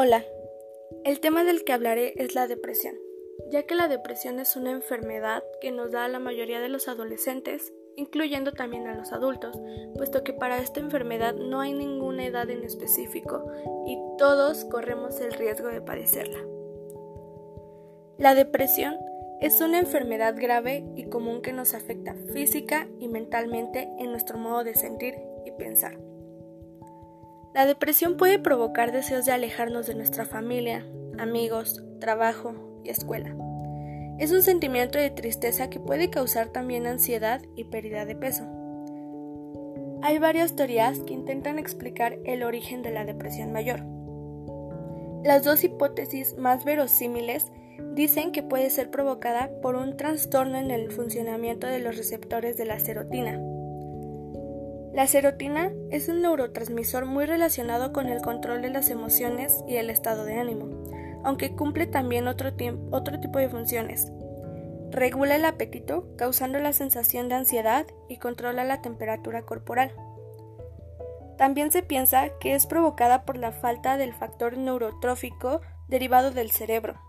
Hola, el tema del que hablaré es la depresión, ya que la depresión es una enfermedad que nos da a la mayoría de los adolescentes, incluyendo también a los adultos, puesto que para esta enfermedad no hay ninguna edad en específico y todos corremos el riesgo de padecerla. La depresión es una enfermedad grave y común que nos afecta física y mentalmente en nuestro modo de sentir y pensar. La depresión puede provocar deseos de alejarnos de nuestra familia, amigos, trabajo y escuela. Es un sentimiento de tristeza que puede causar también ansiedad y pérdida de peso. Hay varias teorías que intentan explicar el origen de la depresión mayor. Las dos hipótesis más verosímiles dicen que puede ser provocada por un trastorno en el funcionamiento de los receptores de la serotina. La serotina es un neurotransmisor muy relacionado con el control de las emociones y el estado de ánimo, aunque cumple también otro, otro tipo de funciones. Regula el apetito, causando la sensación de ansiedad y controla la temperatura corporal. También se piensa que es provocada por la falta del factor neurotrófico derivado del cerebro,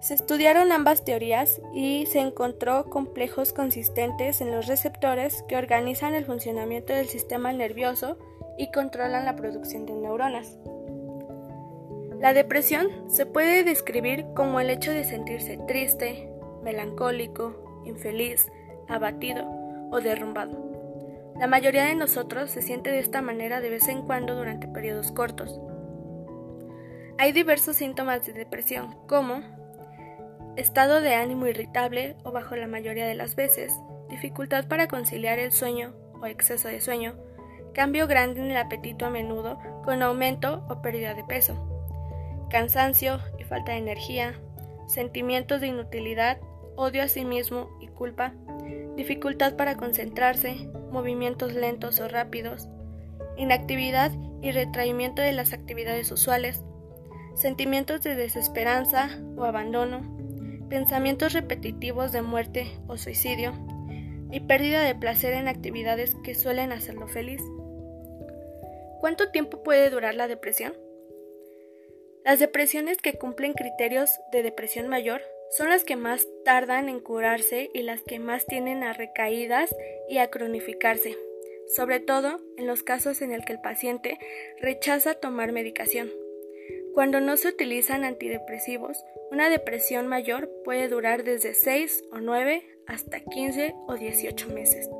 se estudiaron ambas teorías y se encontró complejos consistentes en los receptores que organizan el funcionamiento del sistema nervioso y controlan la producción de neuronas. La depresión se puede describir como el hecho de sentirse triste, melancólico, infeliz, abatido o derrumbado. La mayoría de nosotros se siente de esta manera de vez en cuando durante periodos cortos. Hay diversos síntomas de depresión, como estado de ánimo irritable o bajo la mayoría de las veces, dificultad para conciliar el sueño o exceso de sueño, cambio grande en el apetito a menudo con aumento o pérdida de peso, cansancio y falta de energía, sentimientos de inutilidad, odio a sí mismo y culpa, dificultad para concentrarse, movimientos lentos o rápidos, inactividad y retraimiento de las actividades usuales, sentimientos de desesperanza o abandono, pensamientos repetitivos de muerte o suicidio y pérdida de placer en actividades que suelen hacerlo feliz. ¿Cuánto tiempo puede durar la depresión? Las depresiones que cumplen criterios de depresión mayor son las que más tardan en curarse y las que más tienen a recaídas y a cronificarse, sobre todo en los casos en el que el paciente rechaza tomar medicación. Cuando no se utilizan antidepresivos, una depresión mayor puede durar desde 6 o 9 hasta 15 o 18 meses.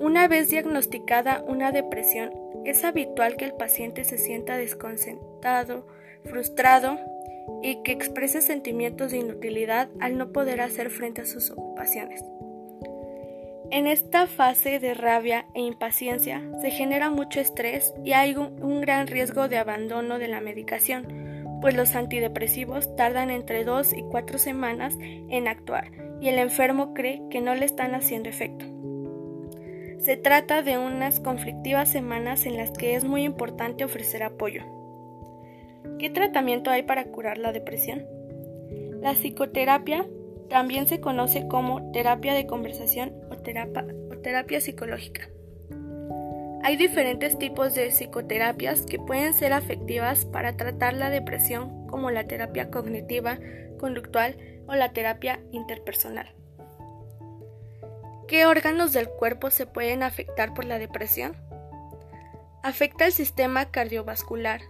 Una vez diagnosticada una depresión, es habitual que el paciente se sienta desconcentrado, frustrado y que exprese sentimientos de inutilidad al no poder hacer frente a sus ocupaciones. En esta fase de rabia e impaciencia se genera mucho estrés y hay un, gran riesgo de abandono de la medicación, pues los antidepresivos tardan entre 2 y 4 semanas en actuar y el enfermo cree que no le están haciendo efecto. Se trata de unas conflictivas semanas en las que es muy importante ofrecer apoyo. ¿Qué tratamiento hay para curar la depresión? La psicoterapia también se conoce como terapia de conversación o terapia, o terapia psicológica. Hay diferentes tipos de psicoterapias que pueden ser afectivas para tratar la depresión, como la terapia cognitiva, conductual o la terapia interpersonal. ¿Qué órganos del cuerpo se pueden afectar por la depresión? Afecta el sistema cardiovascular.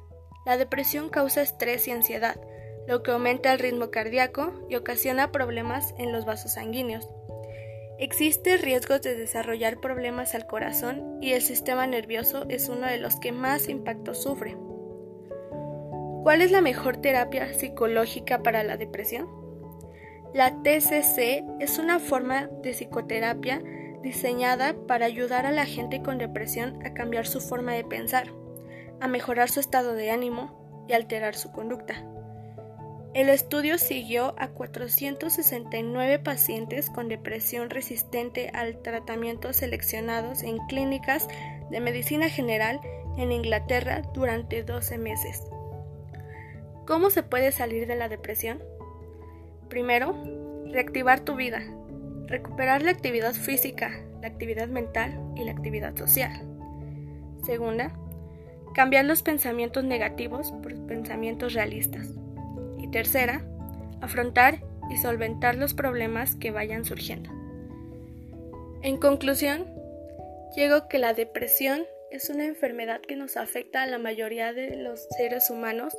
La depresión causa estrés y ansiedad, lo que aumenta el ritmo cardíaco y ocasiona problemas en los vasos sanguíneos. Existe riesgos de desarrollar problemas al corazón y el sistema nervioso es uno de los que más impacto sufre. ¿Cuál es la mejor terapia psicológica para la depresión? La TCC es una forma de psicoterapia diseñada para ayudar a la gente con depresión a cambiar su forma de pensar, a mejorar su estado de ánimo y alterar su conducta. El estudio siguió a 469 pacientes con depresión resistente al tratamiento seleccionados en clínicas de medicina general en Inglaterra durante 12 meses. ¿Cómo se puede salir de la depresión? Primero, reactivar tu vida, recuperar la actividad física, la actividad mental y la actividad social. Segunda, cambiar los pensamientos negativos por pensamientos realistas. Tercera, afrontar y solventar los problemas que vayan surgiendo. En conclusión, llego que la depresión es una enfermedad que nos afecta a la mayoría de los seres humanos,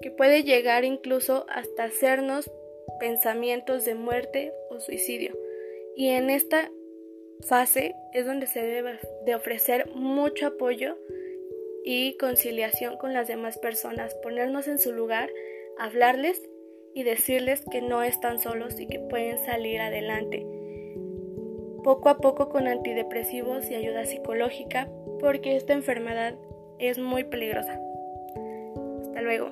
que puede llegar incluso hasta hacernos pensamientos de muerte o suicidio. Y en esta fase es donde se debe de ofrecer mucho apoyo y conciliación con las demás personas, ponernos en su lugar, hablarles y decirles que no están solos y que pueden salir adelante. Poco a poco con antidepresivos y ayuda psicológica porque esta enfermedad es muy peligrosa. Hasta luego.